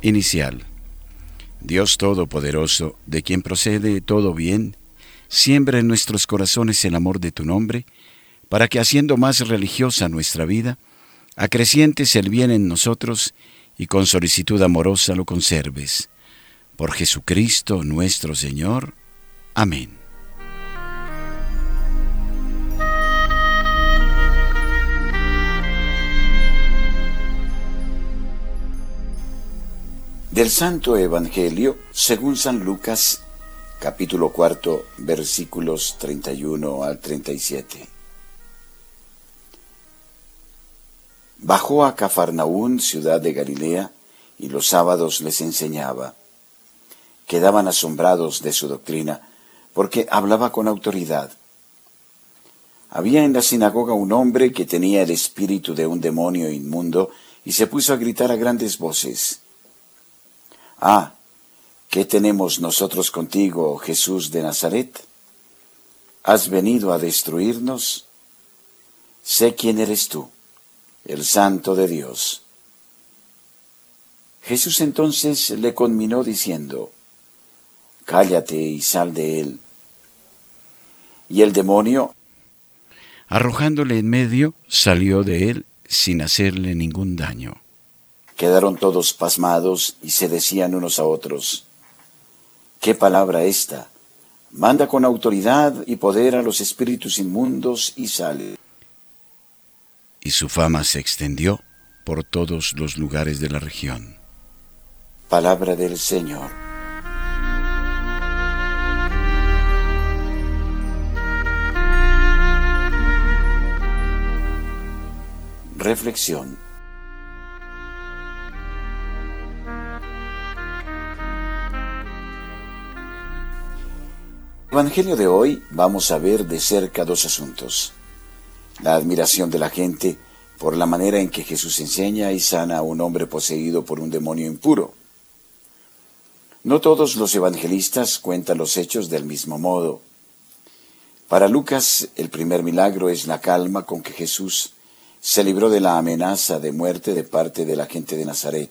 Inicial. Dios Todopoderoso, de quien procede todo bien, siembra en nuestros corazones el amor de tu nombre, para que haciendo más religiosa nuestra vida, acrecientes el bien en nosotros y con solicitud amorosa lo conserves. Por Jesucristo nuestro Señor. Amén. Del Santo Evangelio según San Lucas, capítulo cuarto, versículos 31 al 37. Bajó a Cafarnaún, ciudad de Galilea, y los sábados les enseñaba. Quedaban asombrados de su doctrina, porque hablaba con autoridad. Había en la sinagoga un hombre que tenía el espíritu de un demonio inmundo y se puso a gritar a grandes voces. Ah, ¿qué tenemos nosotros contigo, Jesús de Nazaret? ¿Has venido a destruirnos? Sé quién eres tú, el Santo de Dios. Jesús entonces le conminó diciendo, Cállate y sal de él. Y el demonio, arrojándole en medio, salió de él sin hacerle ningún daño. Quedaron todos pasmados y se decían unos a otros, ¿qué palabra esta? Manda con autoridad y poder a los espíritus inmundos y sale. Y su fama se extendió por todos los lugares de la región. Palabra del Señor. Reflexión. Evangelio de hoy vamos a ver de cerca dos asuntos. La admiración de la gente por la manera en que Jesús enseña y sana a un hombre poseído por un demonio impuro. No todos los evangelistas cuentan los hechos del mismo modo. Para Lucas, el primer milagro es la calma con que Jesús se libró de la amenaza de muerte de parte de la gente de Nazaret.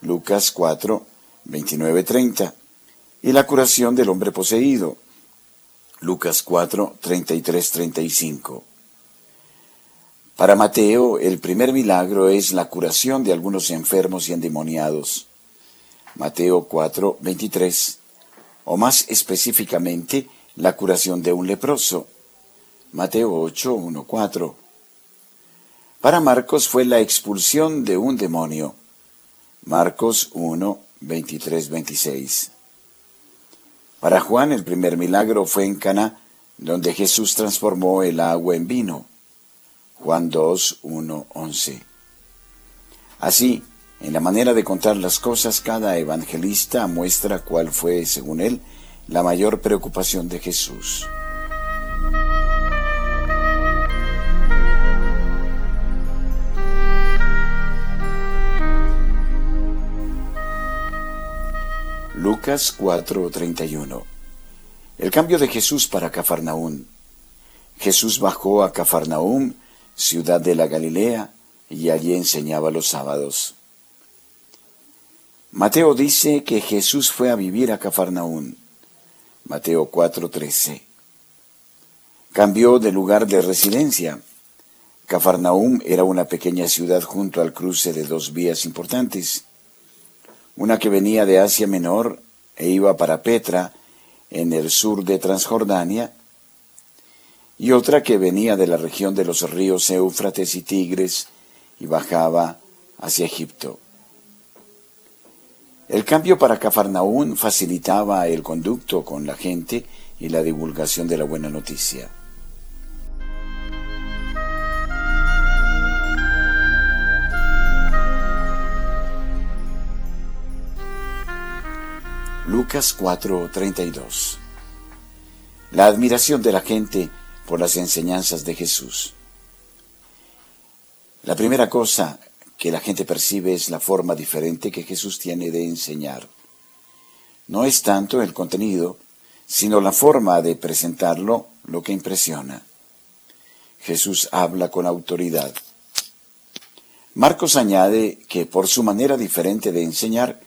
Lucas 4, 29, 30. Y la curación del hombre poseído. Lucas 4, 33, 35. Para Mateo, el primer milagro es la curación de algunos enfermos y endemoniados. Mateo 4, 23. O más específicamente, la curación de un leproso. Mateo 8, 1, 4. Para Marcos fue la expulsión de un demonio. Marcos 1, 23, 26. Para Juan el primer milagro fue en Cana, donde Jesús transformó el agua en vino. Juan 2, 1, 11. Así, en la manera de contar las cosas, cada evangelista muestra cuál fue, según él, la mayor preocupación de Jesús. Lucas 4:31 El cambio de Jesús para Cafarnaún. Jesús bajó a Cafarnaún, ciudad de la Galilea, y allí enseñaba los sábados. Mateo dice que Jesús fue a vivir a Cafarnaún. Mateo 4:13. Cambió de lugar de residencia. Cafarnaúm era una pequeña ciudad junto al cruce de dos vías importantes, una que venía de Asia Menor e iba para Petra, en el sur de Transjordania, y otra que venía de la región de los ríos Éufrates y Tigres y bajaba hacia Egipto. El cambio para Cafarnaún facilitaba el conducto con la gente y la divulgación de la buena noticia. Lucas 4:32 La admiración de la gente por las enseñanzas de Jesús. La primera cosa que la gente percibe es la forma diferente que Jesús tiene de enseñar. No es tanto el contenido, sino la forma de presentarlo lo que impresiona. Jesús habla con autoridad. Marcos añade que por su manera diferente de enseñar,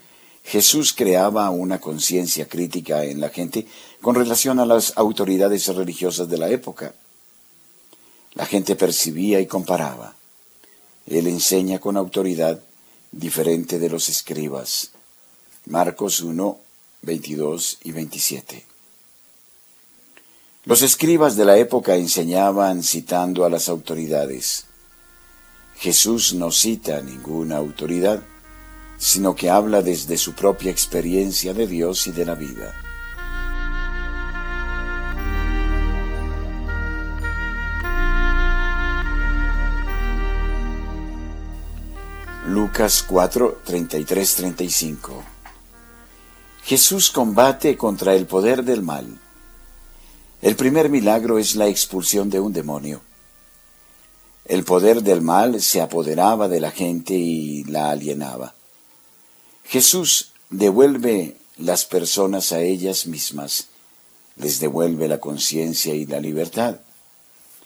Jesús creaba una conciencia crítica en la gente con relación a las autoridades religiosas de la época. La gente percibía y comparaba. Él enseña con autoridad diferente de los escribas. Marcos 1, 22 y 27. Los escribas de la época enseñaban citando a las autoridades. Jesús no cita ninguna autoridad, sino que habla desde su propia experiencia de Dios y de la vida. Lucas 4, 33, 35 Jesús combate contra el poder del mal. El primer milagro es la expulsión de un demonio. El poder del mal se apoderaba de la gente y la alienaba. Jesús devuelve las personas a ellas mismas, les devuelve la conciencia y la libertad,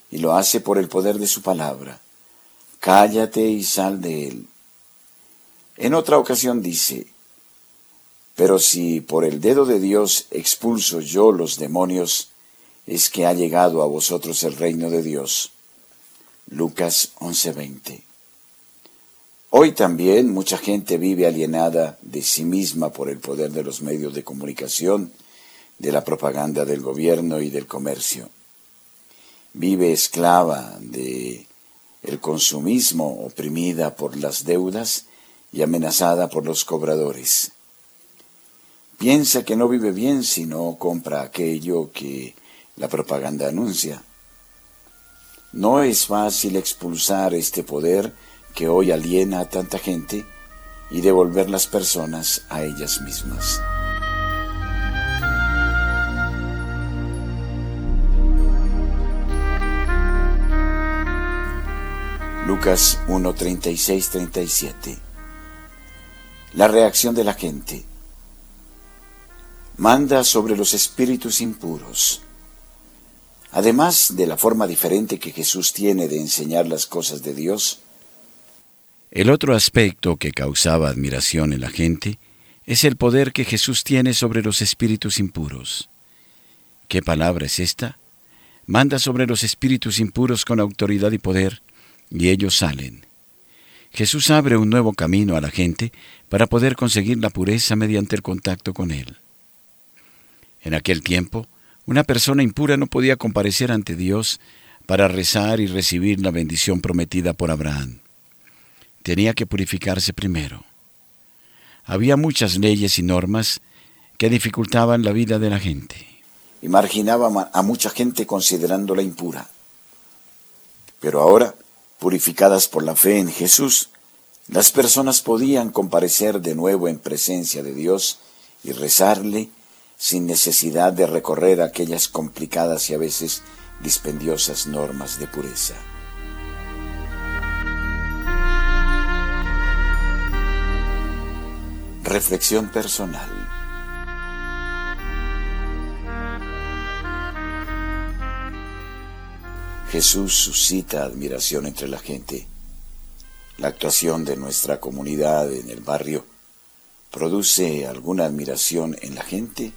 y lo hace por el poder de su palabra. Cállate y sal de él. En otra ocasión dice, pero si por el dedo de Dios expulso yo los demonios, es que ha llegado a vosotros el reino de Dios. Lucas 11:20. Hoy también mucha gente vive alienada de sí misma por el poder de los medios de comunicación, de la propaganda del gobierno y del comercio. Vive esclava de el consumismo, oprimida por las deudas y amenazada por los cobradores. Piensa que no vive bien si no compra aquello que la propaganda anuncia. No es fácil expulsar este poder que hoy aliena a tanta gente y devolver las personas a ellas mismas. Lucas 1.36-37 La reacción de la gente. Manda sobre los espíritus impuros Además de la forma diferente que Jesús tiene de enseñar las cosas de Dios, el otro aspecto que causaba admiración en la gente es el poder que Jesús tiene sobre los espíritus impuros. ¿Qué palabra es esta? Manda sobre los espíritus impuros con autoridad y poder, y ellos salen. Jesús abre un nuevo camino a la gente para poder conseguir la pureza mediante el contacto con Él. En aquel tiempo, una persona impura no podía comparecer ante Dios para rezar y recibir la bendición prometida por Abraham. Tenía que purificarse primero. Había muchas leyes y normas que dificultaban la vida de la gente. Y marginaba a mucha gente considerándola impura. Pero ahora, purificadas por la fe en Jesús, las personas podían comparecer de nuevo en presencia de Dios y rezarle sin necesidad de recorrer aquellas complicadas y a veces dispendiosas normas de pureza. Reflexión personal. Jesús suscita admiración entre la gente. La actuación de nuestra comunidad en el barrio produce alguna admiración en la gente.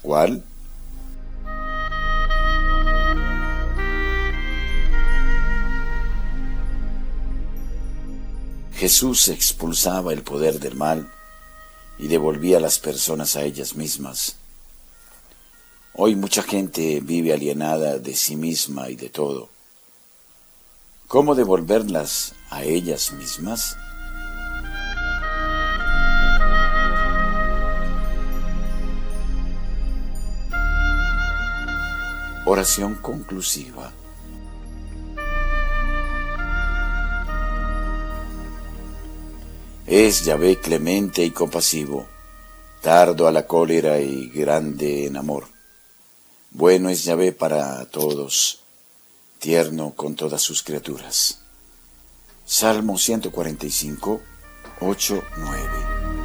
¿Cuál? Jesús expulsaba el poder del mal y devolvía a las personas a ellas mismas. Hoy mucha gente vive alienada de sí misma y de todo. ¿Cómo devolverlas a ellas mismas? Oración conclusiva. Es Yahvé clemente y compasivo, tardo a la cólera y grande en amor. Bueno es Yahvé para todos, tierno con todas sus criaturas. Salmo 145, 8, 9.